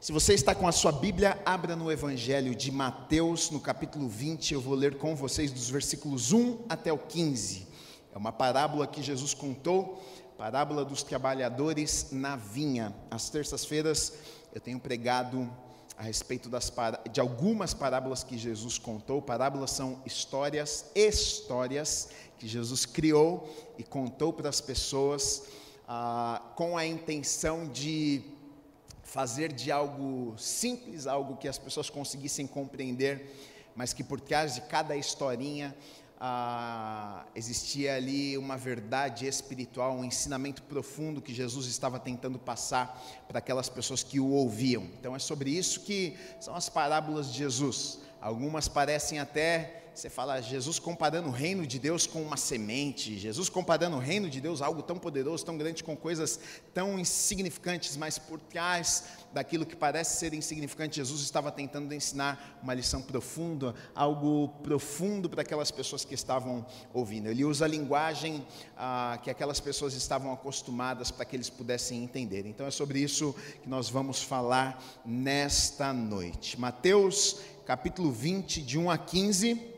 Se você está com a sua Bíblia, abra no Evangelho de Mateus, no capítulo 20, eu vou ler com vocês dos versículos 1 até o 15. É uma parábola que Jesus contou, parábola dos trabalhadores na vinha. Às terças-feiras eu tenho pregado a respeito das, de algumas parábolas que Jesus contou. Parábolas são histórias, histórias que Jesus criou e contou para as pessoas ah, com a intenção de fazer de algo simples, algo que as pessoas conseguissem compreender, mas que por trás de cada historinha ah, existia ali uma verdade espiritual, um ensinamento profundo que Jesus estava tentando passar para aquelas pessoas que o ouviam. Então é sobre isso que são as parábolas de Jesus. Algumas parecem até você fala Jesus comparando o reino de Deus com uma semente, Jesus comparando o reino de Deus algo tão poderoso, tão grande, com coisas tão insignificantes, mas por trás daquilo que parece ser insignificante, Jesus estava tentando ensinar uma lição profunda, algo profundo para aquelas pessoas que estavam ouvindo. Ele usa a linguagem ah, que aquelas pessoas estavam acostumadas para que eles pudessem entender. Então é sobre isso que nós vamos falar nesta noite. Mateus capítulo 20, de 1 a 15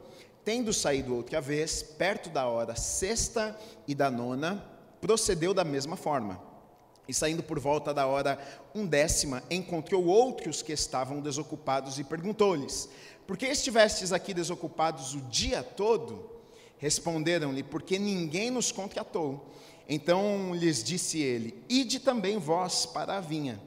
Tendo saído outra vez, perto da hora sexta e da nona, procedeu da mesma forma. E saindo por volta da hora undécima, encontrou outros que estavam desocupados e perguntou-lhes: Por que estivestes aqui desocupados o dia todo? Responderam-lhe: Porque ninguém nos contratou. Então lhes disse ele: Ide também vós para a vinha.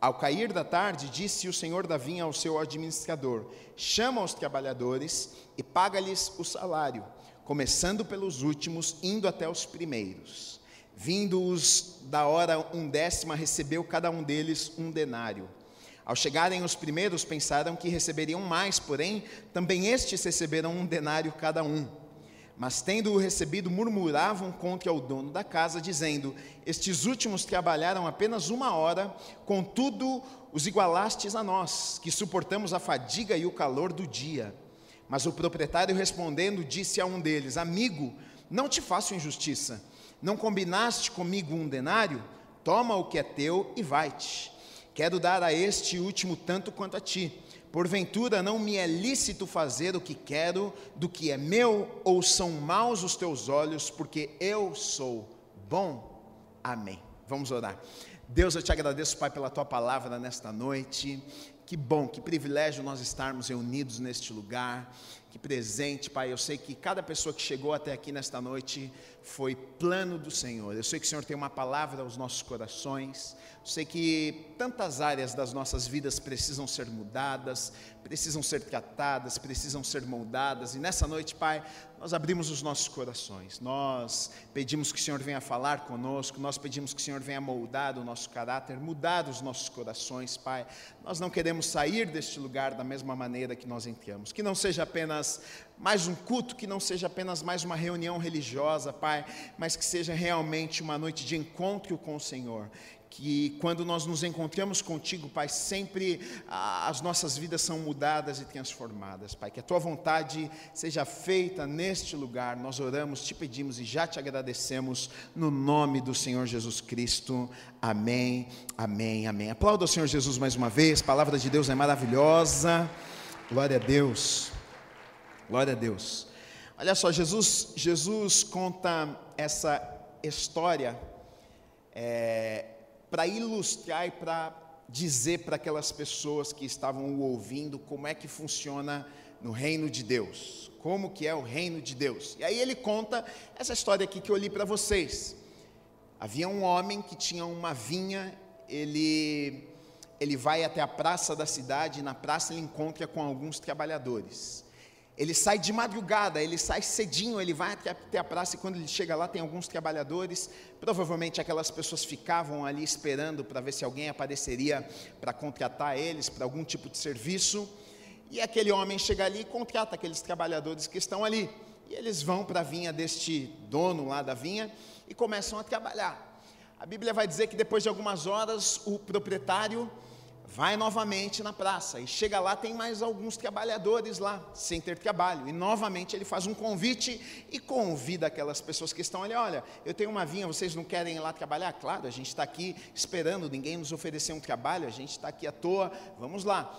Ao cair da tarde, disse o senhor da vinha ao seu administrador: Chama os trabalhadores e paga-lhes o salário, começando pelos últimos, indo até os primeiros. Vindo-os da hora undécima, recebeu cada um deles um denário. Ao chegarem os primeiros, pensaram que receberiam mais, porém, também estes receberam um denário cada um. Mas tendo-o recebido, murmuravam contra o dono da casa, dizendo: Estes últimos trabalharam apenas uma hora, contudo os igualastes a nós, que suportamos a fadiga e o calor do dia. Mas o proprietário respondendo, disse a um deles: Amigo, não te faço injustiça. Não combinaste comigo um denário? Toma o que é teu e vai-te. Quero dar a este último tanto quanto a ti. Porventura não me é lícito fazer o que quero do que é meu, ou são maus os teus olhos, porque eu sou bom? Amém. Vamos orar. Deus, eu te agradeço, Pai, pela tua palavra nesta noite. Que bom, que privilégio nós estarmos reunidos neste lugar. Que presente, Pai. Eu sei que cada pessoa que chegou até aqui nesta noite foi plano do Senhor. Eu sei que o Senhor tem uma palavra aos nossos corações. Eu sei que tantas áreas das nossas vidas precisam ser mudadas, precisam ser tratadas, precisam ser moldadas. E nessa noite, Pai, nós abrimos os nossos corações. Nós pedimos que o Senhor venha falar conosco, nós pedimos que o Senhor venha moldar o nosso caráter, mudar os nossos corações, Pai. Nós não queremos sair deste lugar da mesma maneira que nós entramos. Que não seja apenas mais um culto, que não seja apenas mais uma reunião religiosa, Pai, mas que seja realmente uma noite de encontro com o Senhor que quando nós nos encontramos contigo, Pai, sempre as nossas vidas são mudadas e transformadas, Pai. Que a tua vontade seja feita neste lugar. Nós oramos, te pedimos e já te agradecemos no nome do Senhor Jesus Cristo. Amém, amém, amém. Aplauda o Senhor Jesus mais uma vez. A palavra de Deus é maravilhosa. Glória a Deus. Glória a Deus. Olha só, Jesus, Jesus conta essa história. É, para ilustrar e para dizer para aquelas pessoas que estavam o ouvindo como é que funciona no reino de Deus, como que é o reino de Deus. E aí ele conta essa história aqui que eu li para vocês. Havia um homem que tinha uma vinha, ele ele vai até a praça da cidade, e na praça ele encontra com alguns trabalhadores. Ele sai de madrugada, ele sai cedinho, ele vai até a praça e quando ele chega lá tem alguns trabalhadores. Provavelmente aquelas pessoas ficavam ali esperando para ver se alguém apareceria para contratar eles para algum tipo de serviço. E aquele homem chega ali e contrata aqueles trabalhadores que estão ali. E eles vão para a vinha deste dono lá da vinha e começam a trabalhar. A Bíblia vai dizer que depois de algumas horas o proprietário vai novamente na praça e chega lá, tem mais alguns trabalhadores lá, sem ter trabalho. E novamente ele faz um convite e convida aquelas pessoas que estão ali: olha, eu tenho uma vinha, vocês não querem ir lá trabalhar? Claro, a gente está aqui esperando, ninguém nos ofereceu um trabalho, a gente está aqui à toa, vamos lá.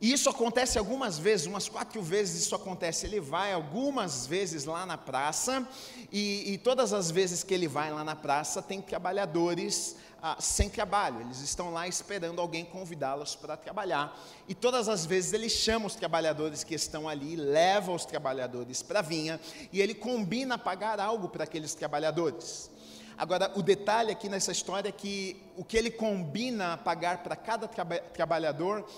E isso acontece algumas vezes, umas quatro vezes isso acontece. Ele vai algumas vezes lá na praça, e, e todas as vezes que ele vai lá na praça, tem trabalhadores ah, sem trabalho, eles estão lá esperando alguém convidá-los para trabalhar. E todas as vezes ele chama os trabalhadores que estão ali, leva os trabalhadores para a vinha, e ele combina pagar algo para aqueles trabalhadores. Agora, o detalhe aqui nessa história é que o que ele combina pagar para cada traba trabalhador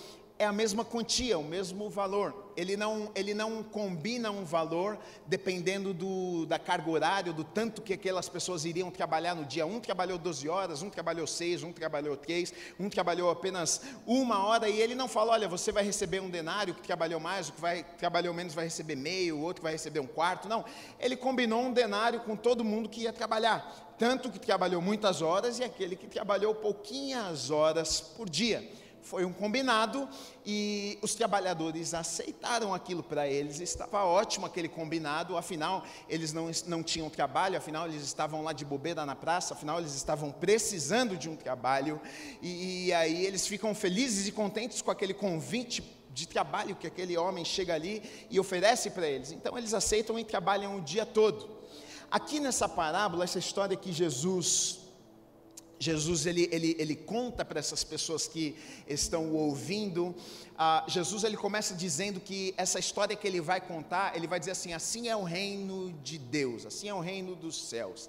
é a mesma quantia, o mesmo valor. Ele não, ele não combina um valor dependendo do, da carga horária, do tanto que aquelas pessoas iriam trabalhar no dia. Um trabalhou 12 horas, um trabalhou 6, um trabalhou 3, um trabalhou apenas uma hora, e ele não fala: olha, você vai receber um denário que trabalhou mais, o que vai, trabalhou menos vai receber meio, o outro vai receber um quarto. Não, ele combinou um denário com todo mundo que ia trabalhar, tanto que trabalhou muitas horas e aquele que trabalhou pouquinhas horas por dia foi um combinado e os trabalhadores aceitaram aquilo para eles, estava ótimo aquele combinado, afinal eles não, não tinham trabalho, afinal eles estavam lá de bobeira na praça, afinal eles estavam precisando de um trabalho, e, e aí eles ficam felizes e contentes com aquele convite de trabalho que aquele homem chega ali e oferece para eles, então eles aceitam e trabalham o dia todo. Aqui nessa parábola, essa história que Jesus Jesus ele, ele, ele conta para essas pessoas que estão ouvindo ah, Jesus ele começa dizendo que essa história que ele vai contar, ele vai dizer assim: assim é o reino de Deus, assim é o reino dos céus.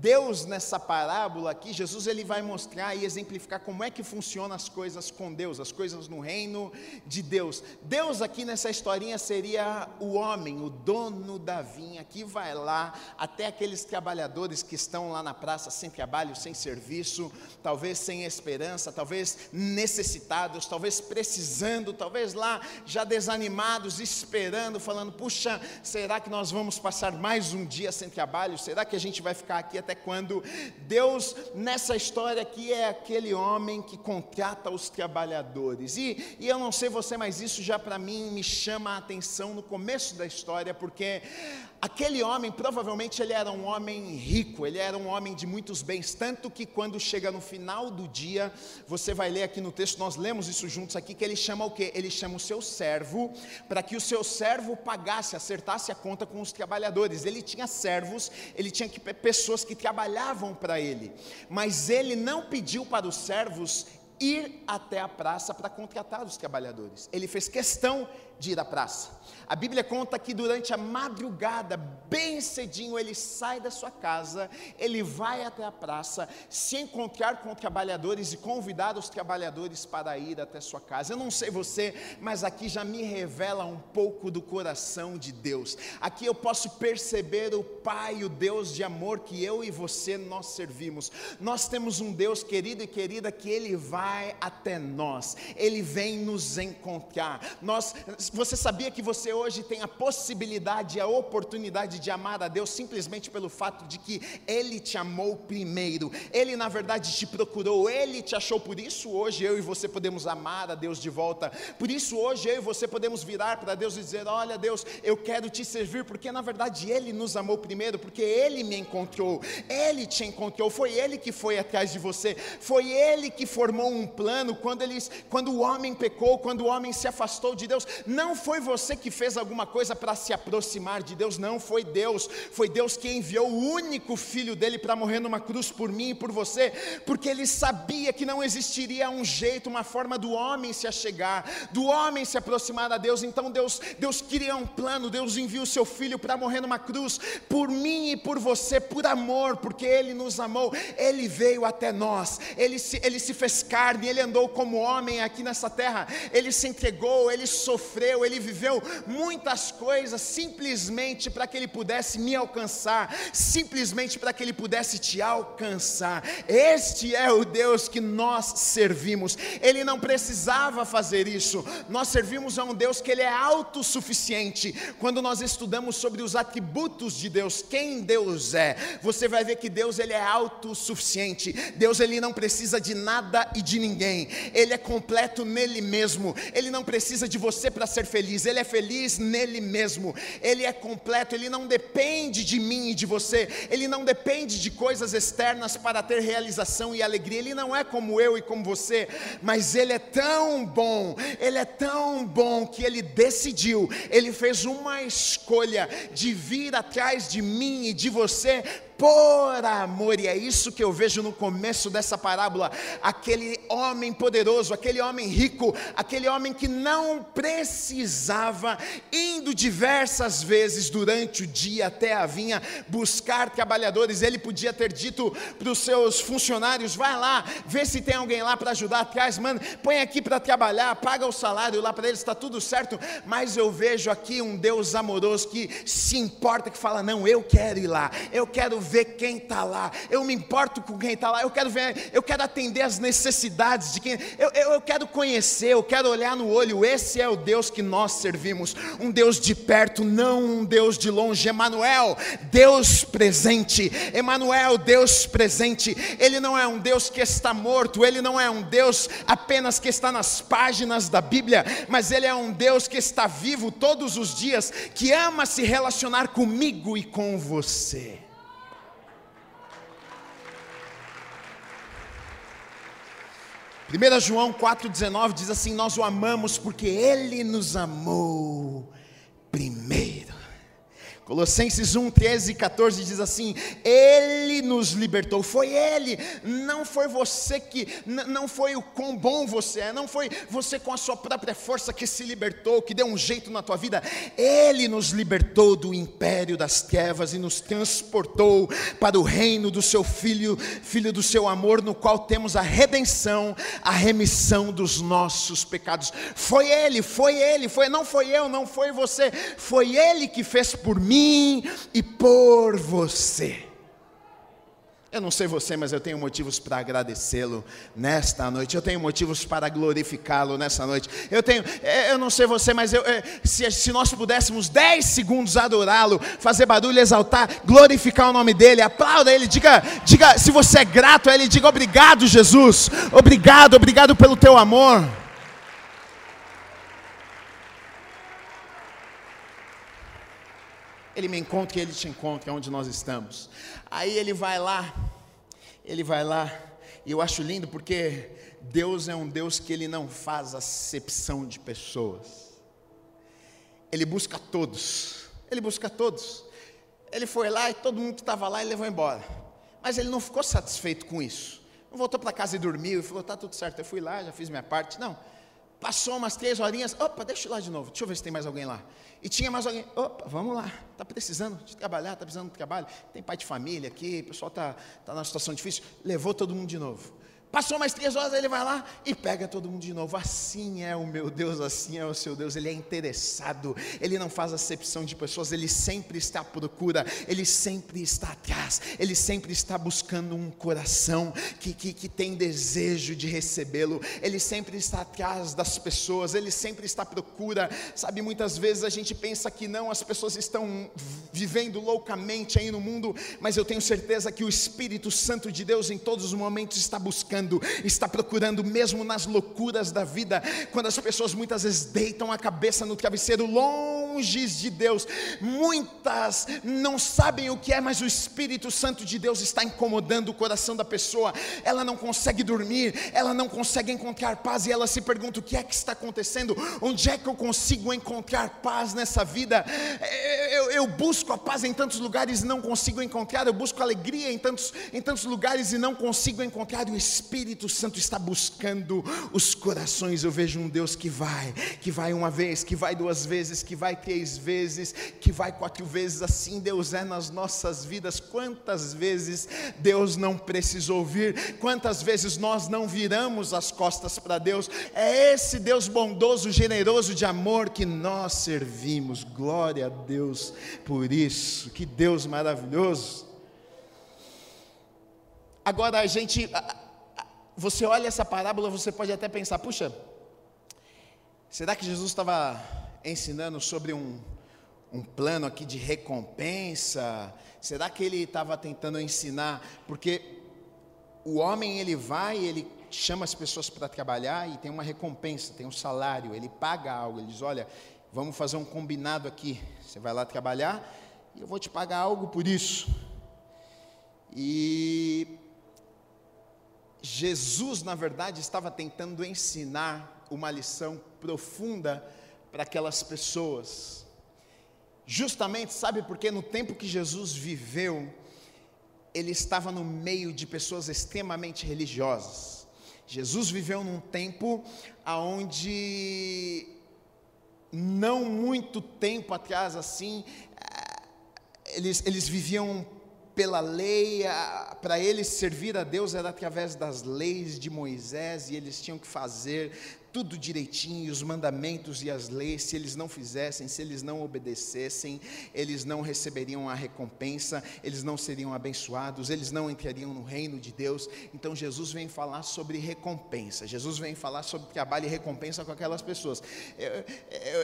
Deus nessa parábola aqui, Jesus ele vai mostrar e exemplificar como é que funcionam as coisas com Deus, as coisas no reino de Deus. Deus aqui nessa historinha seria o homem, o dono da vinha, que vai lá até aqueles trabalhadores que estão lá na praça sem trabalho, sem serviço, talvez sem esperança, talvez necessitados, talvez precisando talvez lá já desanimados, esperando, falando: puxa, será que nós vamos passar mais um dia sem trabalho? Será que a gente vai ficar aqui até quando? Deus, nessa história aqui, é aquele homem que contrata os trabalhadores. E, e eu não sei você, mas isso já para mim me chama a atenção no começo da história, porque Aquele homem, provavelmente ele era um homem rico, ele era um homem de muitos bens, tanto que quando chega no final do dia, você vai ler aqui no texto, nós lemos isso juntos aqui, que ele chama o quê? Ele chama o seu servo, para que o seu servo pagasse, acertasse a conta com os trabalhadores. Ele tinha servos, ele tinha que, pessoas que trabalhavam para ele, mas ele não pediu para os servos ir até a praça para contratar os trabalhadores. Ele fez questão de ir à praça. A Bíblia conta que durante a madrugada, bem cedinho, ele sai da sua casa, ele vai até a praça, se encontrar com trabalhadores e convidar os trabalhadores para ir até sua casa. Eu não sei você, mas aqui já me revela um pouco do coração de Deus. Aqui eu posso perceber o Pai, o Deus de amor que eu e você nós servimos. Nós temos um Deus querido e querida que ele vai até nós. Ele vem nos encontrar. Nós você sabia que você hoje tem a possibilidade, a oportunidade de amar a Deus simplesmente pelo fato de que Ele te amou primeiro, Ele na verdade te procurou, Ele te achou, por isso hoje eu e você podemos amar a Deus de volta, por isso hoje eu e você podemos virar para Deus e dizer: Olha, Deus, eu quero te servir, porque na verdade Ele nos amou primeiro, porque Ele me encontrou, Ele te encontrou, foi Ele que foi atrás de você, foi Ele que formou um plano. Quando, eles, quando o homem pecou, quando o homem se afastou de Deus, não foi você que fez alguma coisa para se aproximar de Deus, não, foi Deus. Foi Deus que enviou o único filho dele para morrer numa cruz por mim e por você, porque ele sabia que não existiria um jeito, uma forma do homem se achegar, do homem se aproximar a Deus. Então Deus, Deus queria um plano, Deus enviou o seu filho para morrer numa cruz por mim e por você, por amor, porque ele nos amou. Ele veio até nós. Ele se, ele se fez carne, ele andou como homem aqui nessa terra, ele se entregou, ele sofreu, ele viveu muitas coisas simplesmente para que ele pudesse me alcançar, simplesmente para que ele pudesse te alcançar. Este é o Deus que nós servimos. Ele não precisava fazer isso. Nós servimos a um Deus que ele é autossuficiente. Quando nós estudamos sobre os atributos de Deus, quem Deus é, você vai ver que Deus ele é autossuficiente. Deus ele não precisa de nada e de ninguém. Ele é completo nele mesmo. Ele não precisa de você para ser feliz. Ele é feliz nele mesmo. Ele é completo, ele não depende de mim e de você. Ele não depende de coisas externas para ter realização e alegria. Ele não é como eu e como você, mas ele é tão bom. Ele é tão bom que ele decidiu, ele fez uma escolha de vir atrás de mim e de você por amor, e é isso que eu vejo no começo dessa parábola: aquele homem poderoso, aquele homem rico, aquele homem que não precisava, indo diversas vezes durante o dia até a vinha buscar trabalhadores, ele podia ter dito para os seus funcionários: vai lá, vê se tem alguém lá para ajudar atrás, mano, põe aqui para trabalhar, paga o salário lá para eles, está tudo certo, mas eu vejo aqui um Deus amoroso que se importa, que fala: não, eu quero ir lá, eu quero ver quem está lá, eu me importo com quem está lá, eu quero ver, eu quero atender as necessidades de quem, eu, eu, eu quero conhecer, eu quero olhar no olho, esse é o Deus que nós servimos, um Deus de perto, não um Deus de longe, Emanuel, Deus presente, Emanuel, Deus presente, Ele não é um Deus que está morto, Ele não é um Deus apenas que está nas páginas da Bíblia, mas Ele é um Deus que está vivo todos os dias, que ama se relacionar comigo e com você. 1 João 4,19 diz assim: Nós o amamos porque Ele nos amou primeiro. Colossenses 1, 13 e 14 diz assim: Ele nos libertou, foi Ele, não foi você que, não foi o quão bom você é, não foi você com a sua própria força que se libertou, que deu um jeito na tua vida, Ele nos libertou do império das trevas e nos transportou para o reino do Seu Filho, Filho do Seu amor, no qual temos a redenção, a remissão dos nossos pecados. Foi Ele, foi Ele, foi, não foi eu, não foi você, foi Ele que fez por mim mim e por você. Eu não sei você, mas eu tenho motivos para agradecê-lo nesta noite. Eu tenho motivos para glorificá-lo nessa noite. Eu tenho, é, eu não sei você, mas eu, é, se, se nós pudéssemos 10 segundos adorá-lo, fazer barulho, exaltar, glorificar o nome dele, aplauda ele, diga, diga, se você é grato a ele, diga obrigado, Jesus. Obrigado, obrigado pelo teu amor. Ele me encontra e ele te encontra onde nós estamos. Aí ele vai lá, ele vai lá, e eu acho lindo porque Deus é um Deus que ele não faz acepção de pessoas. Ele busca todos. Ele busca todos. Ele foi lá e todo mundo que estava lá ele levou embora. Mas ele não ficou satisfeito com isso. Não voltou para casa e dormiu e falou: tá tudo certo, eu fui lá, já fiz minha parte. Não. Passou umas três horinhas, opa, deixa eu ir lá de novo, deixa eu ver se tem mais alguém lá. E tinha mais alguém, opa, vamos lá, está precisando de trabalhar, está precisando de trabalho, tem pai de família aqui, o pessoal está tá numa situação difícil, levou todo mundo de novo. Passou mais três horas, ele vai lá e pega todo mundo de novo. Assim é o meu Deus, assim é o seu Deus. Ele é interessado, ele não faz acepção de pessoas, ele sempre está à procura, ele sempre está atrás, ele sempre está buscando um coração que, que, que tem desejo de recebê-lo, ele sempre está atrás das pessoas, ele sempre está à procura. Sabe, muitas vezes a gente pensa que não, as pessoas estão vivendo loucamente aí no mundo, mas eu tenho certeza que o Espírito Santo de Deus em todos os momentos está buscando procurando, está procurando mesmo nas loucuras da vida, quando as pessoas muitas vezes deitam a cabeça no travesseiro longe de Deus, muitas não sabem o que é, mas o Espírito Santo de Deus está incomodando o coração da pessoa, ela não consegue dormir, ela não consegue encontrar paz e ela se pergunta: o que é que está acontecendo? Onde é que eu consigo encontrar paz nessa vida? Eu, eu, eu busco a paz em tantos lugares e não consigo encontrar, eu busco alegria em tantos, em tantos lugares e não consigo encontrar, o Espírito Santo está buscando os corações. Eu vejo um Deus que vai, que vai uma vez, que vai duas vezes, que vai três vezes, que vai quatro vezes, assim Deus é nas nossas vidas. Quantas vezes Deus não precisa ouvir, quantas vezes nós não viramos as costas para Deus, é esse Deus bondoso, generoso de amor que nós servimos. Glória a Deus por isso. Que Deus maravilhoso. Agora a gente você olha essa parábola, você pode até pensar, puxa, será que Jesus estava ensinando sobre um, um plano aqui de recompensa? Será que ele estava tentando ensinar? Porque o homem ele vai, ele chama as pessoas para trabalhar e tem uma recompensa, tem um salário, ele paga algo, ele diz: Olha, vamos fazer um combinado aqui. Você vai lá trabalhar e eu vou te pagar algo por isso. E Jesus, na verdade, estava tentando ensinar uma lição profunda para aquelas pessoas. Justamente, sabe porque no tempo que Jesus viveu, ele estava no meio de pessoas extremamente religiosas. Jesus viveu num tempo aonde não muito tempo atrás assim, eh, eles, eles viviam pela lei, para eles servir a Deus era através das leis de Moisés e eles tinham que fazer tudo direitinho, os mandamentos e as leis, se eles não fizessem, se eles não obedecessem, eles não receberiam a recompensa, eles não seriam abençoados, eles não entrariam no reino de Deus. Então Jesus vem falar sobre recompensa, Jesus vem falar sobre trabalho e recompensa com aquelas pessoas. Eu,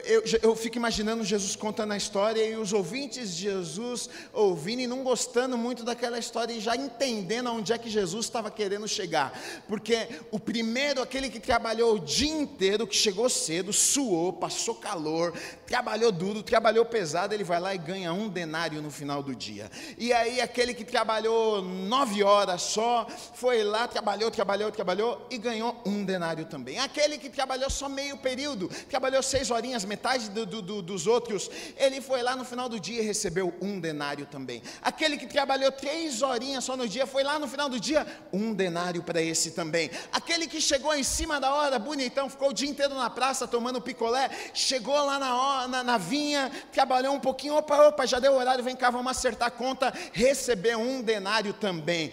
eu, eu, eu fico imaginando Jesus contando a história e os ouvintes de Jesus ouvindo e não gostando muito daquela história e já entendendo aonde é que Jesus estava querendo chegar, porque o primeiro, aquele que trabalhou o dia inteiro que chegou cedo, suou, passou calor, trabalhou duro, trabalhou pesado, ele vai lá e ganha um denário no final do dia. E aí aquele que trabalhou nove horas só, foi lá, trabalhou, trabalhou, trabalhou e ganhou um denário também. Aquele que trabalhou só meio período, trabalhou seis horinhas, metade do, do, dos outros, ele foi lá no final do dia e recebeu um denário também. Aquele que trabalhou três horinhas só no dia, foi lá no final do dia, um denário para esse também. Aquele que chegou em cima da hora, bonitão, ficou o dia inteiro na praça tomando picolé, chegou lá na, na, na vinha, trabalhou um pouquinho, opa, opa, já deu horário, vem cá, vamos acertar a conta, recebeu um denário também.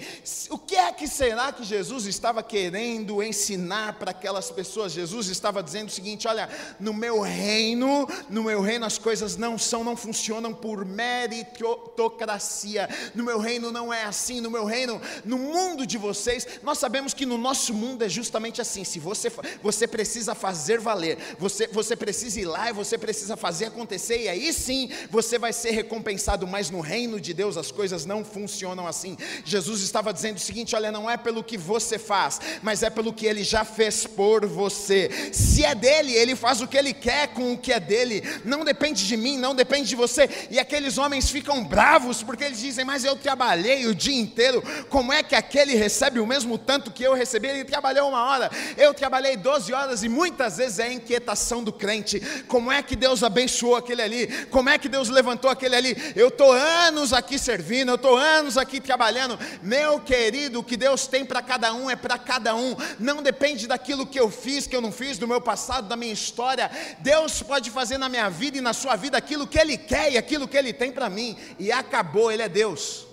O que é que será que Jesus estava querendo ensinar para aquelas pessoas? Jesus estava dizendo o seguinte: olha, no meu reino, no meu reino as coisas não são, não funcionam por meritocracia. No meu reino não é assim, no meu reino, no mundo de vocês, nós sabemos que no nosso mundo é justamente assim. Se você, você precisa precisa fazer valer, você, você precisa ir lá e você precisa fazer acontecer, e aí sim você vai ser recompensado, mas no reino de Deus as coisas não funcionam assim. Jesus estava dizendo o seguinte: olha, não é pelo que você faz, mas é pelo que ele já fez por você. Se é dele, ele faz o que ele quer com o que é dele, não depende de mim, não depende de você. E aqueles homens ficam bravos porque eles dizem: Mas eu trabalhei o dia inteiro, como é que aquele recebe o mesmo tanto que eu recebi? Ele trabalhou uma hora, eu trabalhei 12 horas e muitas vezes é a inquietação do crente. Como é que Deus abençoou aquele ali? Como é que Deus levantou aquele ali? Eu estou anos aqui servindo, eu estou anos aqui trabalhando. Meu querido, o que Deus tem para cada um é para cada um. Não depende daquilo que eu fiz, que eu não fiz, do meu passado, da minha história. Deus pode fazer na minha vida e na sua vida aquilo que Ele quer e aquilo que Ele tem para mim. E acabou, Ele é Deus.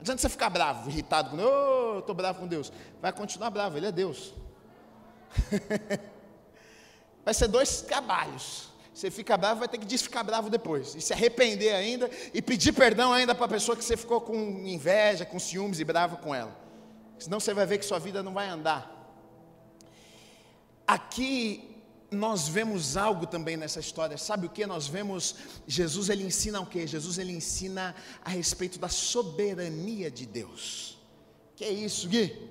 Não adianta você ficar bravo, irritado, oh, eu estou bravo com Deus. Vai continuar bravo, Ele é Deus. vai ser dois trabalhos. Você fica bravo, vai ter que desficar bravo depois. E se arrepender ainda e pedir perdão ainda para a pessoa que você ficou com inveja, com ciúmes e bravo com ela. Senão você vai ver que sua vida não vai andar. Aqui nós vemos algo também nessa história. Sabe o que? Nós vemos Jesus, ele ensina o que? Jesus ele ensina a respeito da soberania de Deus. Que é isso, Gui?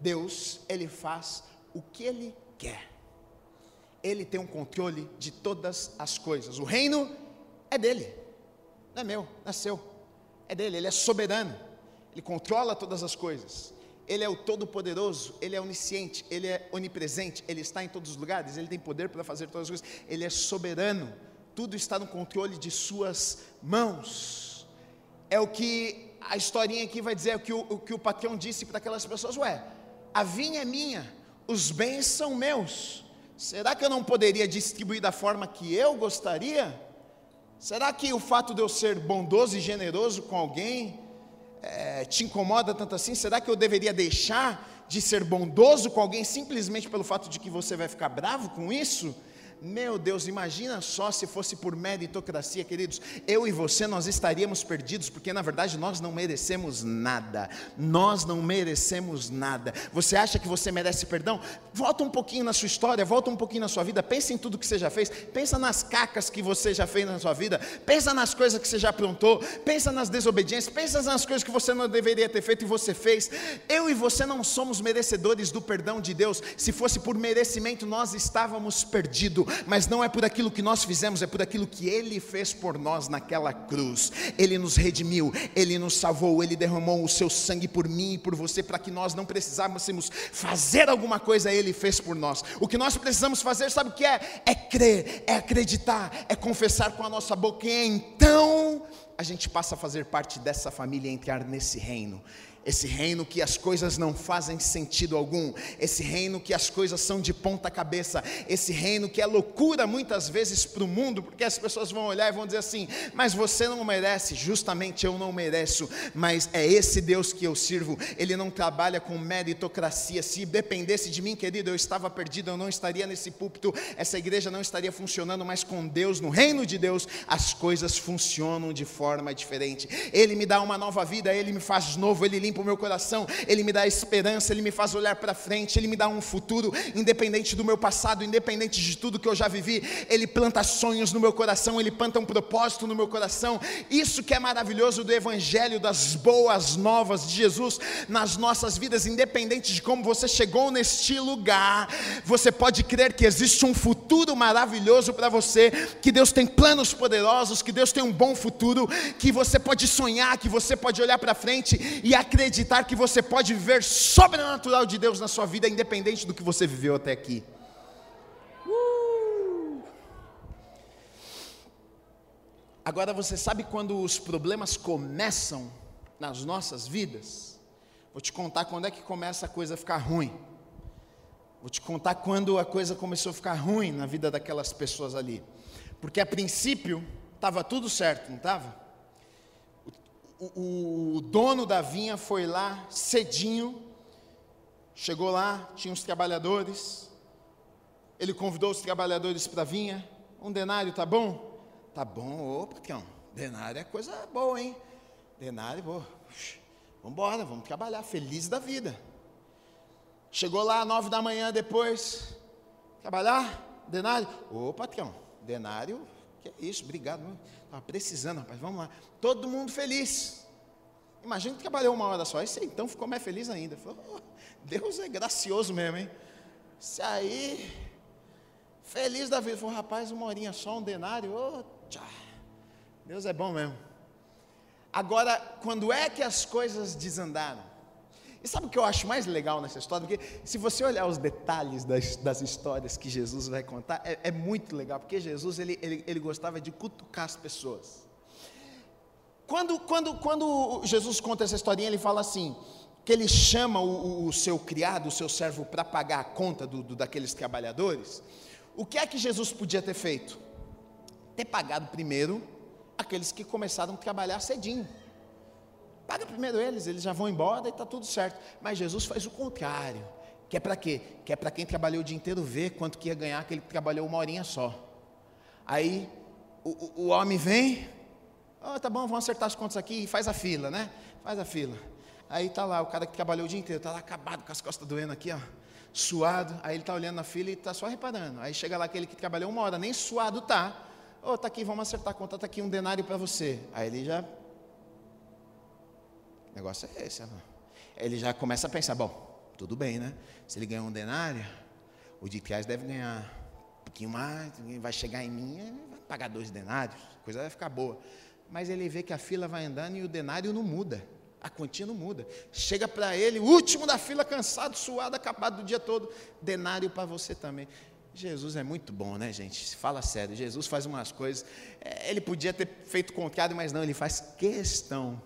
Deus, ele faz o que Ele quer. Ele tem um controle de todas as coisas. O reino é dele, não é meu, não é seu, é dele. Ele é soberano, ele controla todas as coisas. Ele é o Todo-Poderoso, Ele é onisciente, Ele é onipresente, Ele está em todos os lugares, Ele tem poder para fazer todas as coisas, Ele é soberano. tudo está no controle de Suas mãos. É o que a historinha aqui vai dizer, é o que o, o que o patrão disse para aquelas pessoas: Ué, a vinha é minha, os bens são meus. Será que eu não poderia distribuir da forma que eu gostaria? Será que o fato de eu ser bondoso e generoso com alguém é, te incomoda tanto assim? Será que eu deveria deixar de ser bondoso com alguém simplesmente pelo fato de que você vai ficar bravo com isso? Meu Deus, imagina só se fosse por meritocracia, queridos. Eu e você nós estaríamos perdidos, porque na verdade nós não merecemos nada. Nós não merecemos nada. Você acha que você merece perdão? Volta um pouquinho na sua história, volta um pouquinho na sua vida. Pensa em tudo que você já fez. Pensa nas cacas que você já fez na sua vida. Pensa nas coisas que você já aprontou. Pensa nas desobediências. Pensa nas coisas que você não deveria ter feito e você fez. Eu e você não somos merecedores do perdão de Deus. Se fosse por merecimento, nós estávamos perdidos mas não é por aquilo que nós fizemos, é por aquilo que Ele fez por nós naquela cruz. Ele nos redimiu, Ele nos salvou, Ele derramou o seu sangue por mim e por você, para que nós não precisássemos fazer alguma coisa, Ele fez por nós. O que nós precisamos fazer, sabe o que é? É crer, é acreditar, é confessar com a nossa boca, e então a gente passa a fazer parte dessa família, entrar nesse reino esse reino que as coisas não fazem sentido algum, esse reino que as coisas são de ponta cabeça, esse reino que é loucura muitas vezes para o mundo, porque as pessoas vão olhar e vão dizer assim: mas você não merece, justamente eu não mereço, mas é esse Deus que eu sirvo, ele não trabalha com meritocracia. Se dependesse de mim, querido, eu estava perdido, eu não estaria nesse púlpito, essa igreja não estaria funcionando, mas com Deus, no reino de Deus, as coisas funcionam de forma diferente. Ele me dá uma nova vida, ele me faz novo, ele limpa o meu coração, Ele me dá esperança, Ele me faz olhar para frente, Ele me dá um futuro, independente do meu passado, independente de tudo que eu já vivi, Ele planta sonhos no meu coração, Ele planta um propósito no meu coração. Isso que é maravilhoso do Evangelho, das boas novas de Jesus nas nossas vidas, independente de como você chegou neste lugar, você pode crer que existe um futuro maravilhoso para você, que Deus tem planos poderosos, que Deus tem um bom futuro, que você pode sonhar, que você pode olhar para frente e acreditar acreditar que você pode viver sobrenatural de Deus na sua vida, independente do que você viveu até aqui. Uh! Agora você sabe quando os problemas começam nas nossas vidas? Vou te contar quando é que começa a coisa a ficar ruim. Vou te contar quando a coisa começou a ficar ruim na vida daquelas pessoas ali. Porque a princípio estava tudo certo, não estava? O, o dono da vinha foi lá cedinho, chegou lá, tinha os trabalhadores, ele convidou os trabalhadores para a vinha, um denário tá bom? Tá bom, ô patrão, denário é coisa boa, hein? Denário. Vamos embora, vamos trabalhar, feliz da vida. Chegou lá nove da manhã depois, trabalhar, denário. Ô patrão, denário, que é isso, obrigado. Estava precisando, rapaz, vamos lá. Todo mundo feliz. Imagina que trabalhou uma hora só. Esse então ficou mais feliz ainda. Falou, oh, Deus é gracioso mesmo, hein? Isso aí, feliz da vida. Falou, rapaz, uma horinha só, um denário. Oh, tchá. Deus é bom mesmo. Agora, quando é que as coisas desandaram? E sabe o que eu acho mais legal nessa história? Porque se você olhar os detalhes das, das histórias que Jesus vai contar, é, é muito legal, porque Jesus ele, ele, ele, gostava de cutucar as pessoas. Quando, quando, quando Jesus conta essa historinha, ele fala assim: que ele chama o, o seu criado, o seu servo, para pagar a conta do, do, daqueles trabalhadores. O que é que Jesus podia ter feito? Ter pagado primeiro aqueles que começaram a trabalhar cedinho. Paga primeiro eles, eles já vão embora e está tudo certo. Mas Jesus faz o contrário. Que é para quê? Que é para quem trabalhou o dia inteiro ver quanto que ia ganhar que trabalhou uma horinha só. Aí o, o, o homem vem, oh, tá bom, vamos acertar as contas aqui e faz a fila, né? Faz a fila. Aí tá lá o cara que trabalhou o dia inteiro, tá lá acabado com as costas doendo aqui, ó, suado. Aí ele tá olhando na fila e tá só reparando. Aí chega lá aquele que trabalhou uma hora, nem suado tá. Ô, oh, tá aqui, vamos acertar a conta, tá aqui um denário para você. Aí ele já o negócio é esse. Ele já começa a pensar, bom, tudo bem, né? Se ele ganhar um denário, o de trás deve ganhar um pouquinho mais, vai chegar em mim, vai pagar dois denários, a coisa vai ficar boa. Mas ele vê que a fila vai andando e o denário não muda. A quantia não muda. Chega para ele, último da fila, cansado, suado, acabado do dia todo. Denário para você também. Jesus é muito bom, né, gente? Fala sério, Jesus faz umas coisas. É, ele podia ter feito contrário, mas não, ele faz questão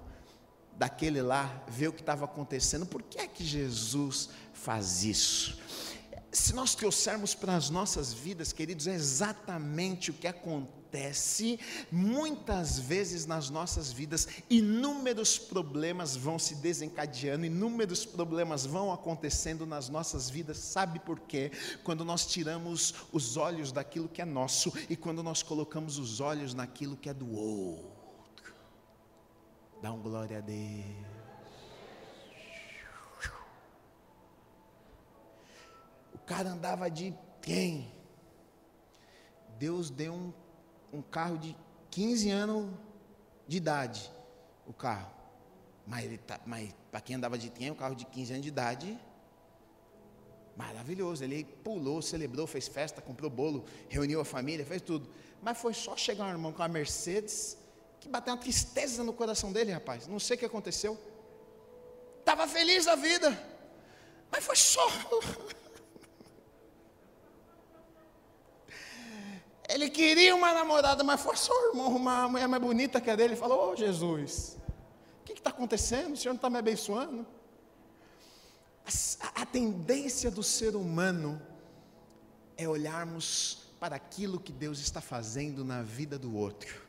daquele lá ver o que estava acontecendo. Por que é que Jesus faz isso? Se nós trouxermos para as nossas vidas, queridos, é exatamente o que acontece muitas vezes nas nossas vidas, inúmeros problemas vão se desencadeando, inúmeros problemas vão acontecendo nas nossas vidas. Sabe por quê? Quando nós tiramos os olhos daquilo que é nosso e quando nós colocamos os olhos naquilo que é do outro. Dá um glória a Deus. O cara andava de quem? Deus deu um um carro de 15 anos de idade, o carro. Mas, ele tá, mas para quem andava de tinha um carro de 15 anos de idade, maravilhoso. Ele pulou, celebrou, fez festa, comprou bolo, reuniu a família, fez tudo. Mas foi só chegar um irmão com a Mercedes que bateu uma tristeza no coração dele, rapaz. Não sei o que aconteceu. Estava feliz da vida, mas foi só Ele queria uma namorada, mas foi só irmão, uma mulher mais bonita que a dele. Ele falou: Ô oh, Jesus, o que está acontecendo? O Senhor não está me abençoando? A, a tendência do ser humano é olharmos para aquilo que Deus está fazendo na vida do outro.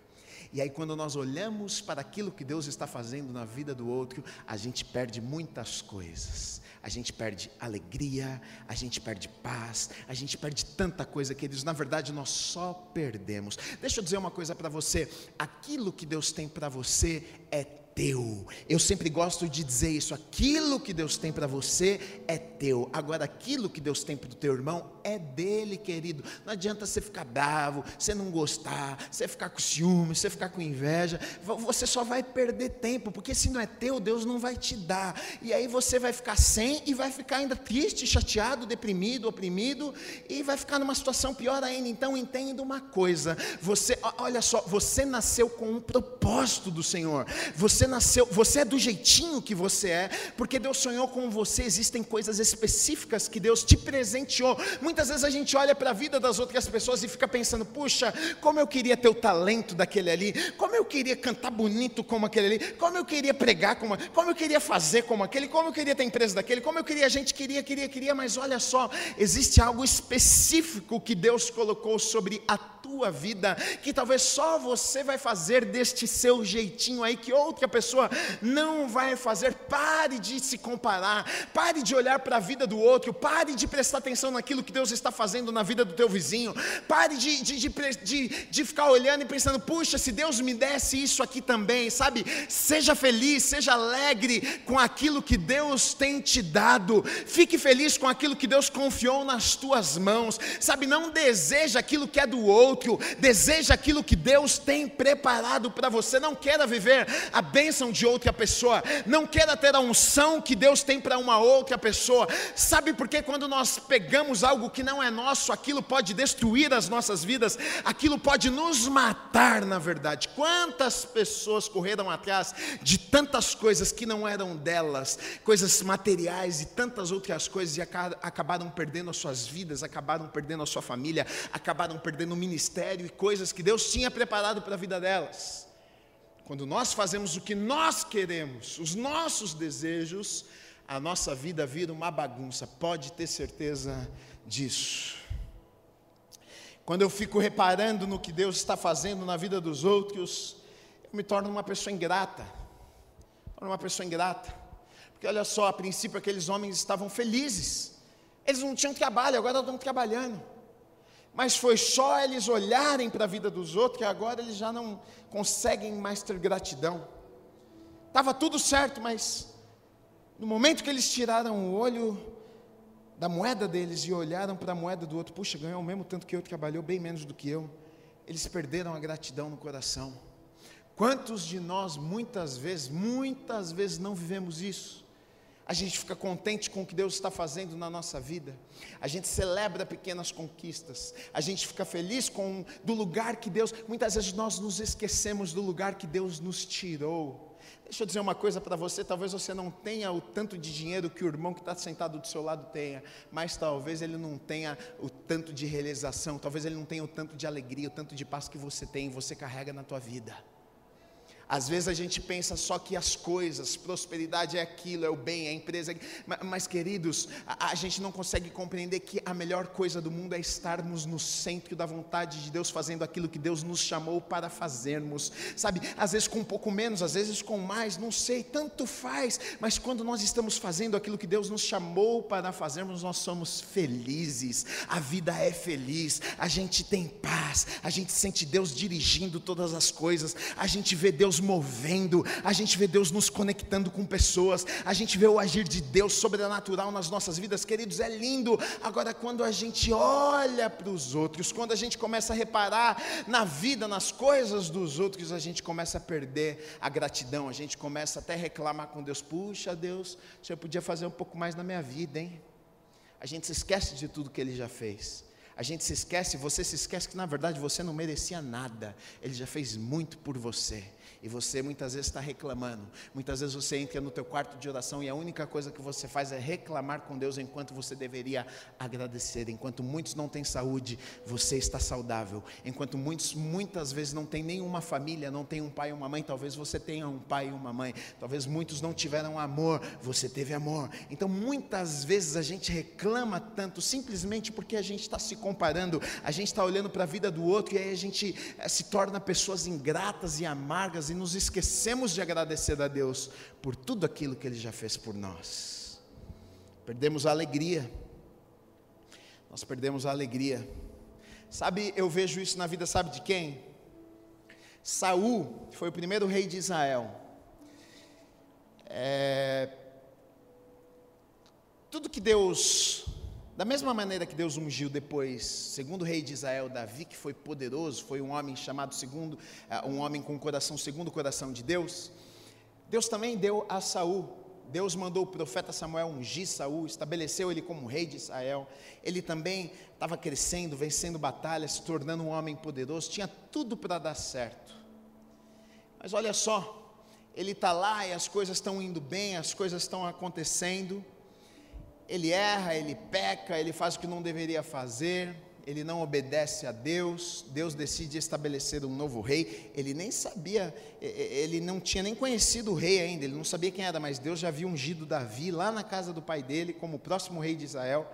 E aí, quando nós olhamos para aquilo que Deus está fazendo na vida do outro, a gente perde muitas coisas a gente perde alegria, a gente perde paz, a gente perde tanta coisa, queridos. Na verdade, nós só perdemos. Deixa eu dizer uma coisa para você: aquilo que Deus tem para você é teu. Eu sempre gosto de dizer isso: aquilo que Deus tem para você é teu. Agora, aquilo que Deus tem para o teu irmão é dele, querido. Não adianta você ficar bravo, você não gostar, você ficar com ciúme, você ficar com inveja. Você só vai perder tempo, porque se não é teu, Deus não vai te dar. E aí você vai ficar sem e vai ficar ainda triste, chateado, deprimido, oprimido e vai ficar numa situação pior ainda. Então entenda uma coisa: você, olha só, você nasceu com um propósito do Senhor. Você você nasceu, você é do jeitinho que você é, porque Deus sonhou com você, existem coisas específicas que Deus te presenteou. Muitas vezes a gente olha para a vida das outras pessoas e fica pensando: puxa, como eu queria ter o talento daquele ali, como eu queria cantar bonito como aquele ali, como eu queria pregar como, como eu queria fazer como aquele, como eu queria ter empresa daquele, como eu queria, a gente queria, queria, queria, mas olha só, existe algo específico que Deus colocou sobre a tua vida, que talvez só você vai fazer deste seu jeitinho aí, que outra pessoa não vai fazer. Pare de se comparar, pare de olhar para a vida do outro, pare de prestar atenção naquilo que Deus está fazendo na vida do teu vizinho, pare de, de, de, de, ficar olhando e pensando, puxa, se Deus me desse isso aqui também, sabe? Seja feliz, seja alegre com aquilo que Deus tem te dado, fique feliz com aquilo que Deus confiou nas tuas mãos, sabe? Não deseja aquilo que é do outro, deseja aquilo que Deus tem preparado para você, não queira viver a bênção de outra pessoa, não queira ter a unção que Deus tem para uma outra pessoa. Sabe por que quando nós pegamos algo que não é nosso, aquilo pode destruir as nossas vidas, aquilo pode nos matar, na verdade. Quantas pessoas correram atrás de tantas coisas que não eram delas, coisas materiais e tantas outras coisas, e acabaram perdendo as suas vidas, acabaram perdendo a sua família, acabaram perdendo o ministério e coisas que Deus tinha preparado para a vida delas. Quando nós fazemos o que nós queremos, os nossos desejos, a nossa vida vira uma bagunça, pode ter certeza disso. Quando eu fico reparando no que Deus está fazendo na vida dos outros, eu me torno uma pessoa ingrata. Torno uma pessoa ingrata. Porque olha só, a princípio aqueles homens estavam felizes. Eles não tinham trabalho, agora estão trabalhando mas foi só eles olharem para a vida dos outros que agora eles já não conseguem mais ter gratidão. Estava tudo certo, mas no momento que eles tiraram o olho da moeda deles e olharam para a moeda do outro, puxa, ganhou o mesmo tanto que eu, trabalhou bem menos do que eu, eles perderam a gratidão no coração. Quantos de nós, muitas vezes, muitas vezes não vivemos isso? A gente fica contente com o que Deus está fazendo na nossa vida, a gente celebra pequenas conquistas, a gente fica feliz com do lugar que Deus, muitas vezes nós nos esquecemos do lugar que Deus nos tirou. Deixa eu dizer uma coisa para você: talvez você não tenha o tanto de dinheiro que o irmão que está sentado do seu lado tenha, mas talvez ele não tenha o tanto de realização, talvez ele não tenha o tanto de alegria, o tanto de paz que você tem, você carrega na tua vida. Às vezes a gente pensa só que as coisas, prosperidade é aquilo, é o bem, é a empresa. É... Mas, queridos, a, a, gente não consegue compreender que a melhor coisa do mundo é estarmos no centro da vontade de Deus, fazendo aquilo que Deus nos chamou para fazermos. Sabe, às vezes com um pouco menos, às vezes com mais, não sei, tanto faz. Mas quando nós estamos fazendo aquilo que Deus nos chamou para fazermos, nós somos felizes. A vida é feliz, a gente tem paz, a gente sente Deus dirigindo todas as coisas, a gente vê Deus Deus movendo, a gente vê Deus nos conectando com pessoas, a gente vê o agir de Deus sobrenatural nas nossas vidas, queridos, é lindo. Agora, quando a gente olha para os outros, quando a gente começa a reparar na vida, nas coisas dos outros, a gente começa a perder a gratidão, a gente começa até a reclamar com Deus: puxa, Deus, o senhor podia fazer um pouco mais na minha vida, hein? A gente se esquece de tudo que ele já fez. A gente se esquece, você se esquece que na verdade você não merecia nada, Ele já fez muito por você e você muitas vezes está reclamando. Muitas vezes você entra no teu quarto de oração e a única coisa que você faz é reclamar com Deus enquanto você deveria agradecer. Enquanto muitos não têm saúde, você está saudável. Enquanto muitos muitas vezes não têm nenhuma família, não tem um pai e uma mãe, talvez você tenha um pai e uma mãe. Talvez muitos não tiveram amor, você teve amor. Então muitas vezes a gente reclama tanto simplesmente porque a gente está se comparando, a gente está olhando para a vida do outro e aí a gente eh, se torna pessoas ingratas e amargas e nos esquecemos de agradecer a Deus por tudo aquilo que Ele já fez por nós. Perdemos a alegria. Nós perdemos a alegria. Sabe, eu vejo isso na vida, sabe de quem? Saul foi o primeiro rei de Israel. É, tudo que Deus da mesma maneira que Deus ungiu depois, segundo o rei de Israel, Davi, que foi poderoso, foi um homem chamado segundo, eh, um homem com coração segundo o coração de Deus. Deus também deu a Saul. Deus mandou o profeta Samuel ungir Saul, estabeleceu ele como rei de Israel. Ele também estava crescendo, vencendo batalhas, se tornando um homem poderoso, tinha tudo para dar certo. Mas olha só, ele está lá e as coisas estão indo bem, as coisas estão acontecendo ele erra, ele peca, ele faz o que não deveria fazer, ele não obedece a Deus, Deus decide estabelecer um novo rei. Ele nem sabia, ele não tinha nem conhecido o rei ainda, ele não sabia quem era, mas Deus já havia ungido Davi lá na casa do pai dele como o próximo rei de Israel.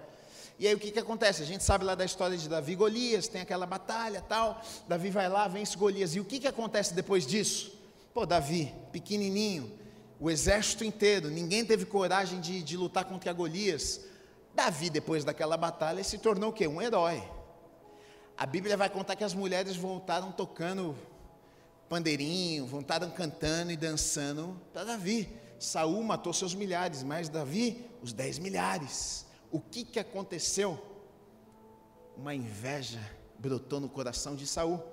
E aí o que, que acontece? A gente sabe lá da história de Davi e Golias, tem aquela batalha tal. Davi vai lá, vence Golias. E o que, que acontece depois disso? Pô, Davi, pequenininho, o exército inteiro, ninguém teve coragem de, de lutar contra Golias. Davi, depois daquela batalha, se tornou o quê? Um herói. A Bíblia vai contar que as mulheres voltaram tocando pandeirinho, voltaram cantando e dançando para Davi. Saul matou seus milhares, mas Davi, os dez milhares. O que, que aconteceu? Uma inveja brotou no coração de Saul.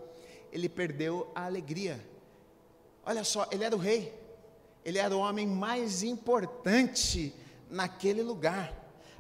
Ele perdeu a alegria. Olha só, ele era o rei ele era o homem mais importante naquele lugar.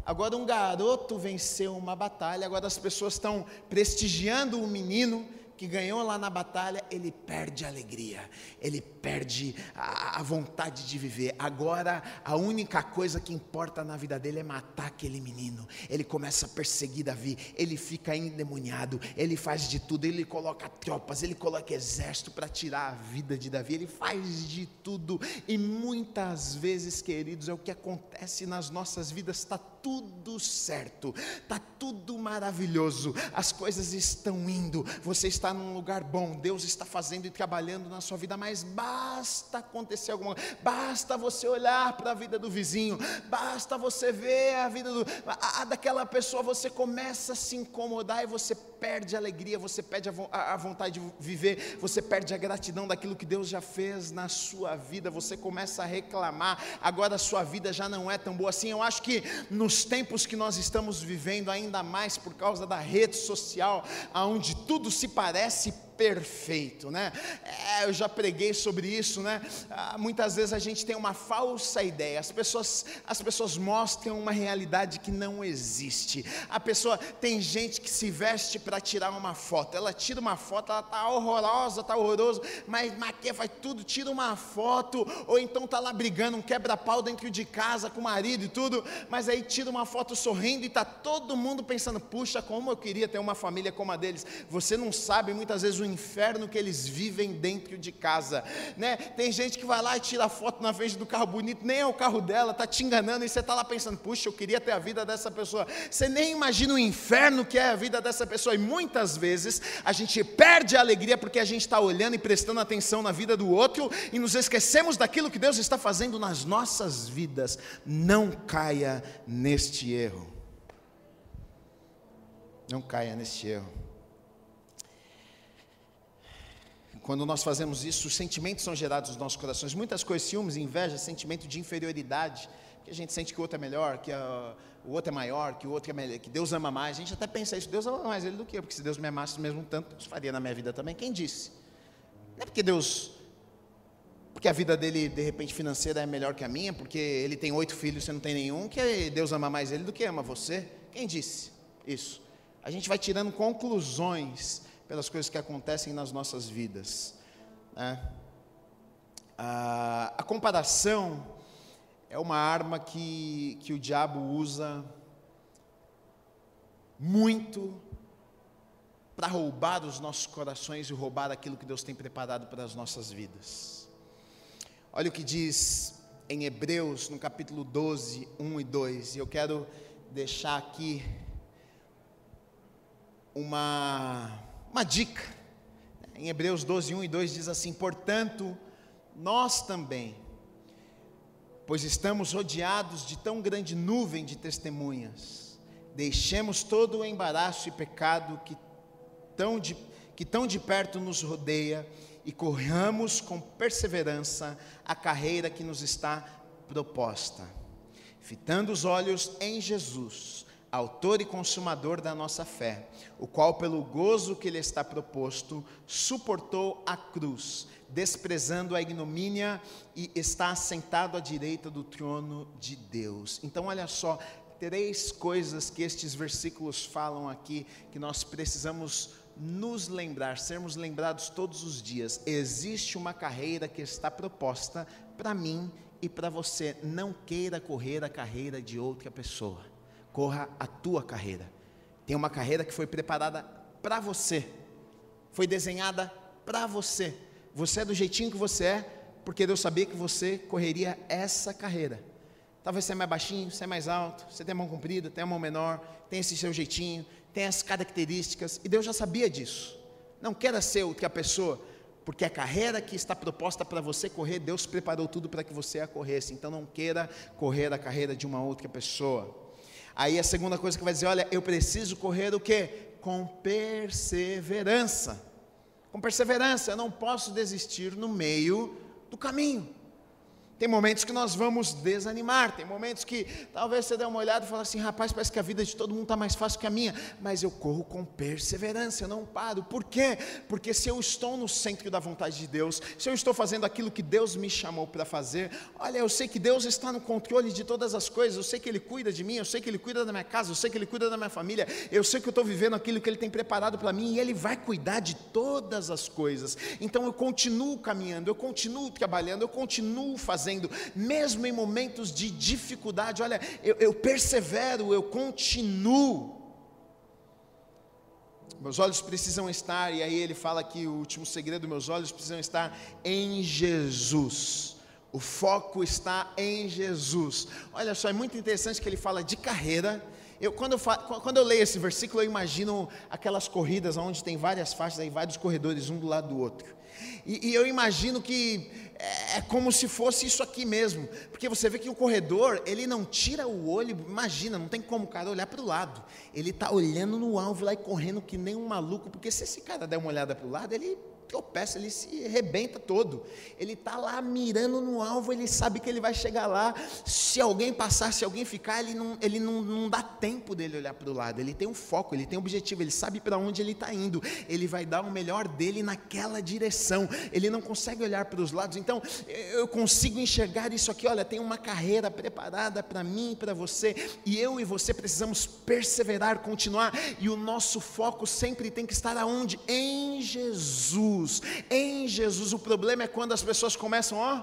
Agora um garoto venceu uma batalha, agora as pessoas estão prestigiando o menino, que ganhou lá na batalha, ele perde a alegria, ele perde a, a, vontade de viver. Agora, a única coisa que importa na vida dele é matar aquele menino. Ele começa a perseguir Davi, ele fica endemoniado, ele faz de tudo, ele coloca tropas, ele coloca exército para tirar a vida de Davi, ele faz de tudo. E muitas vezes, queridos, é o que acontece nas nossas vidas, está tudo certo, está tudo maravilhoso, as coisas estão indo, você está num lugar bom, Deus está fazendo e trabalhando na sua vida, mas basta acontecer alguma coisa, basta você olhar para a vida do vizinho, basta você ver a vida do, a, a, daquela pessoa, você começa a se incomodar e você perde a alegria, você perde a, a vontade de viver, você perde a gratidão daquilo que Deus já fez na sua vida, você começa a reclamar, agora a sua vida já não é tão boa assim. Eu acho que nos tempos que nós estamos vivendo, ainda mais por causa da rede social, onde tudo se parece perfeito, né? É, eu já preguei sobre isso, né? Ah, muitas vezes a gente tem uma falsa ideia. As pessoas, as pessoas mostram uma realidade que não existe. A pessoa tem gente que se veste para tirar uma foto. Ela tira uma foto, ela tá horrorosa, tá horroroso, mas maquia, faz tudo, tira uma foto, ou então tá lá brigando, um quebra-pau dentro de casa com o marido e tudo, mas aí tira uma foto sorrindo e tá todo mundo pensando: "Puxa, como eu queria ter uma família como a deles". Você não sabe muitas vezes o inferno que eles vivem dentro de casa, né? Tem gente que vai lá e tira foto na frente do carro bonito, nem é o carro dela, tá te enganando e você tá lá pensando, puxa, eu queria ter a vida dessa pessoa. Você nem imagina o inferno que é a vida dessa pessoa e muitas vezes a gente perde a alegria porque a gente está olhando e prestando atenção na vida do outro e nos esquecemos daquilo que Deus está fazendo nas nossas vidas. Não caia neste erro. Não caia neste erro. Quando nós fazemos isso, os sentimentos são gerados nos nossos corações. Muitas coisas, ciúmes, inveja, sentimento de inferioridade, que a gente sente que o outro é melhor, que o outro é maior, que o outro é melhor, que Deus ama mais. A gente até pensa isso, Deus ama mais ele do que eu, porque se Deus me amasse mesmo tanto, Deus faria na minha vida também. Quem disse? Não é porque Deus, porque a vida dele, de repente, financeira é melhor que a minha, porque ele tem oito filhos e você não tem nenhum, que Deus ama mais ele do que ama você. Quem disse isso? A gente vai tirando conclusões pelas coisas que acontecem nas nossas vidas. Né? A, a comparação é uma arma que, que o diabo usa muito para roubar os nossos corações e roubar aquilo que Deus tem preparado para as nossas vidas. Olha o que diz em Hebreus, no capítulo 12, 1 e 2, e eu quero deixar aqui uma uma dica. Em Hebreus 12, 1 e 2 diz assim: Portanto, nós também, pois estamos rodeados de tão grande nuvem de testemunhas, deixemos todo o embaraço e pecado que tão de, que tão de perto nos rodeia e corramos com perseverança a carreira que nos está proposta, fitando os olhos em Jesus autor e consumador da nossa fé, o qual, pelo gozo que lhe está proposto, suportou a cruz, desprezando a ignomínia e está assentado à direita do trono de Deus. Então, olha só, três coisas que estes versículos falam aqui que nós precisamos nos lembrar, sermos lembrados todos os dias. Existe uma carreira que está proposta para mim e para você. Não queira correr a carreira de outra pessoa corra a tua carreira. Tem uma carreira que foi preparada para você, foi desenhada para você. Você é do jeitinho que você é, porque Deus sabia que você correria essa carreira. Talvez você é mais baixinho, você é mais alto, você tem a mão comprida, tem a mão menor, tem esse seu jeitinho, tem as características, e Deus já sabia disso. Não queira ser outra pessoa, porque a carreira que está proposta para você correr, Deus preparou tudo para que você a corresse. Então não queira correr a carreira de uma outra pessoa. Aí a segunda coisa que vai dizer, olha, eu preciso correr o quê? Com perseverança. Com perseverança, eu não posso desistir no meio do caminho. Tem momentos que nós vamos desanimar, tem momentos que talvez você dê uma olhada e fale assim: rapaz, parece que a vida de todo mundo está mais fácil que a minha, mas eu corro com perseverança, eu não paro. Por quê? Porque se eu estou no centro da vontade de Deus, se eu estou fazendo aquilo que Deus me chamou para fazer, olha, eu sei que Deus está no controle de todas as coisas, eu sei que Ele cuida de mim, eu sei que Ele cuida da minha casa, eu sei que Ele cuida da minha família, eu sei que eu estou vivendo aquilo que Ele tem preparado para mim e Ele vai cuidar de todas as coisas. Então eu continuo caminhando, eu continuo trabalhando, eu continuo fazendo fazendo, mesmo em momentos de dificuldade. Olha, eu, eu persevero, eu continuo. Meus olhos precisam estar, e aí ele fala que o último segredo, meus olhos precisam estar em Jesus. O foco está em Jesus. Olha só, é muito interessante que ele fala de carreira. Eu, quando, eu, quando eu leio esse versículo, eu imagino aquelas corridas onde tem várias faixas, aí vários corredores, um do lado do outro. E, e eu imagino que é, é como se fosse isso aqui mesmo, porque você vê que o corredor, ele não tira o olho, imagina, não tem como o cara olhar para o lado, ele está olhando no alvo lá e correndo que nem um maluco, porque se esse cara der uma olhada para o lado, ele tropeça, ele se rebenta todo. Ele está lá mirando no alvo, ele sabe que ele vai chegar lá. Se alguém passar, se alguém ficar, ele não, ele não, não dá tempo dele olhar para o lado. Ele tem um foco, ele tem um objetivo, ele sabe para onde ele está indo. Ele vai dar o melhor dele naquela direção. Ele não consegue olhar para os lados. Então, eu consigo enxergar isso aqui. Olha, tem uma carreira preparada para mim e para você. E eu e você precisamos perseverar, continuar. E o nosso foco sempre tem que estar aonde? Em Jesus. Jesus. Em Jesus, o problema é quando as pessoas começam, ó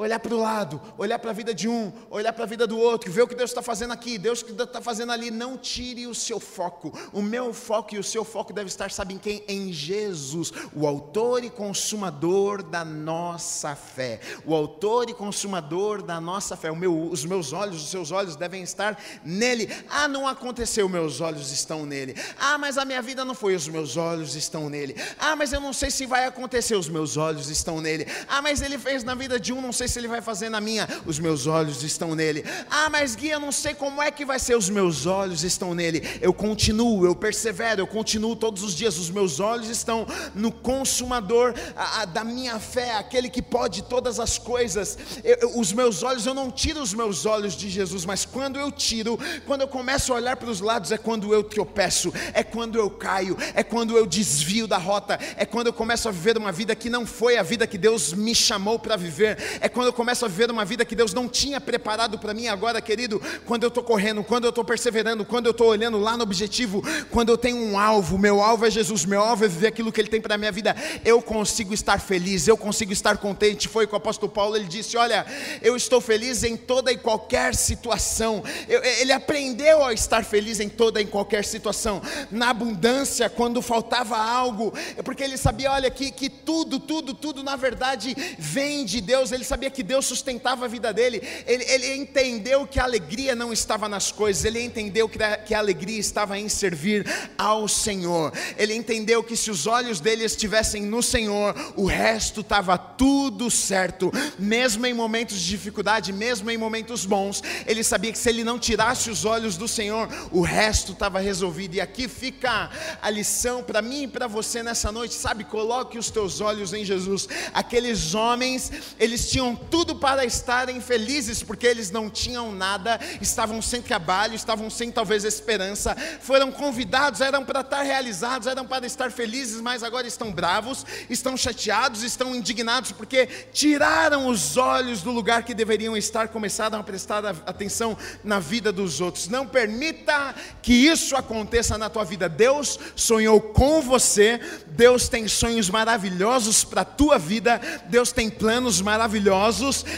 olhar para o lado, olhar para a vida de um, olhar para a vida do outro, ver o que Deus está fazendo aqui, Deus que está fazendo ali, não tire o seu foco. O meu foco e o seu foco deve estar, sabe em quem? Em Jesus, o autor e consumador da nossa fé. O autor e consumador da nossa fé. Meu, os meus olhos, os seus olhos devem estar nele. Ah, não aconteceu, meus olhos estão nele. Ah, mas a minha vida não foi, os meus olhos estão nele. Ah, mas eu não sei se vai acontecer, os meus olhos estão nele. Ah, mas ele fez na vida de um, não sei se ele vai fazer na minha, os meus olhos estão nele. Ah, mas guia, não sei como é que vai ser, os meus olhos estão nele. Eu continuo, eu persevero, eu continuo todos os dias, os meus olhos estão no consumador a, a, da minha fé, aquele que pode todas as coisas. Eu, eu, os meus olhos, eu não tiro os meus olhos de Jesus, mas quando eu tiro, quando eu começo a olhar para os lados, é quando eu tropeço, é quando eu caio, é quando eu desvio da rota, é quando eu começo a viver uma vida que não foi a vida que Deus me chamou para viver, é quando quando eu começo a viver uma vida que Deus não tinha preparado para mim agora, querido, quando eu estou correndo, quando eu estou perseverando, quando eu estou olhando lá no objetivo, quando eu tenho um alvo, meu alvo é Jesus, meu alvo é viver aquilo que Ele tem para a minha vida, eu consigo estar feliz, eu consigo estar contente. Foi com o apóstolo Paulo, ele disse: Olha, eu estou feliz em toda e qualquer situação. Eu, ele aprendeu a estar feliz em toda e qualquer situação, na abundância, quando faltava algo, é porque ele sabia, olha, que, que tudo, tudo, tudo na verdade vem de Deus, ele sabia que Deus sustentava a vida dele, ele, ele entendeu que a alegria não estava nas coisas, ele entendeu que a, que a alegria estava em servir ao Senhor, ele entendeu que se os olhos dele estivessem no Senhor, o resto estava tudo certo, mesmo em momentos de dificuldade, mesmo em momentos bons, ele sabia que se ele não tirasse os olhos do Senhor, o resto estava resolvido, e aqui fica a lição para mim e para você nessa noite, sabe? Coloque os teus olhos em Jesus, aqueles homens, eles tinham tudo para estarem felizes, porque eles não tinham nada, estavam sem trabalho, estavam sem talvez esperança, foram convidados, eram para estar realizados, eram para estar felizes, mas agora estão bravos, estão chateados, estão indignados, porque tiraram os olhos do lugar que deveriam estar, começaram a prestar atenção na vida dos outros. Não permita que isso aconteça na tua vida. Deus sonhou com você, Deus tem sonhos maravilhosos para a tua vida, Deus tem planos maravilhosos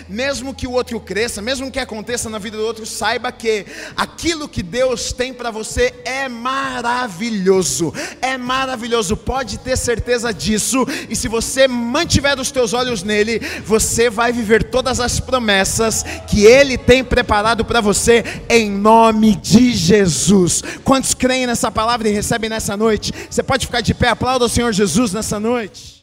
mesmo que o outro cresça, mesmo que aconteça na vida do outro, saiba que aquilo que Deus tem para você é maravilhoso, é maravilhoso, pode ter certeza disso, e se você mantiver os teus olhos nele, você vai viver todas as promessas que ele tem preparado para você, em nome de Jesus. Quantos creem nessa palavra e recebem nessa noite? Você pode ficar de pé, aplauda o Senhor Jesus nessa noite.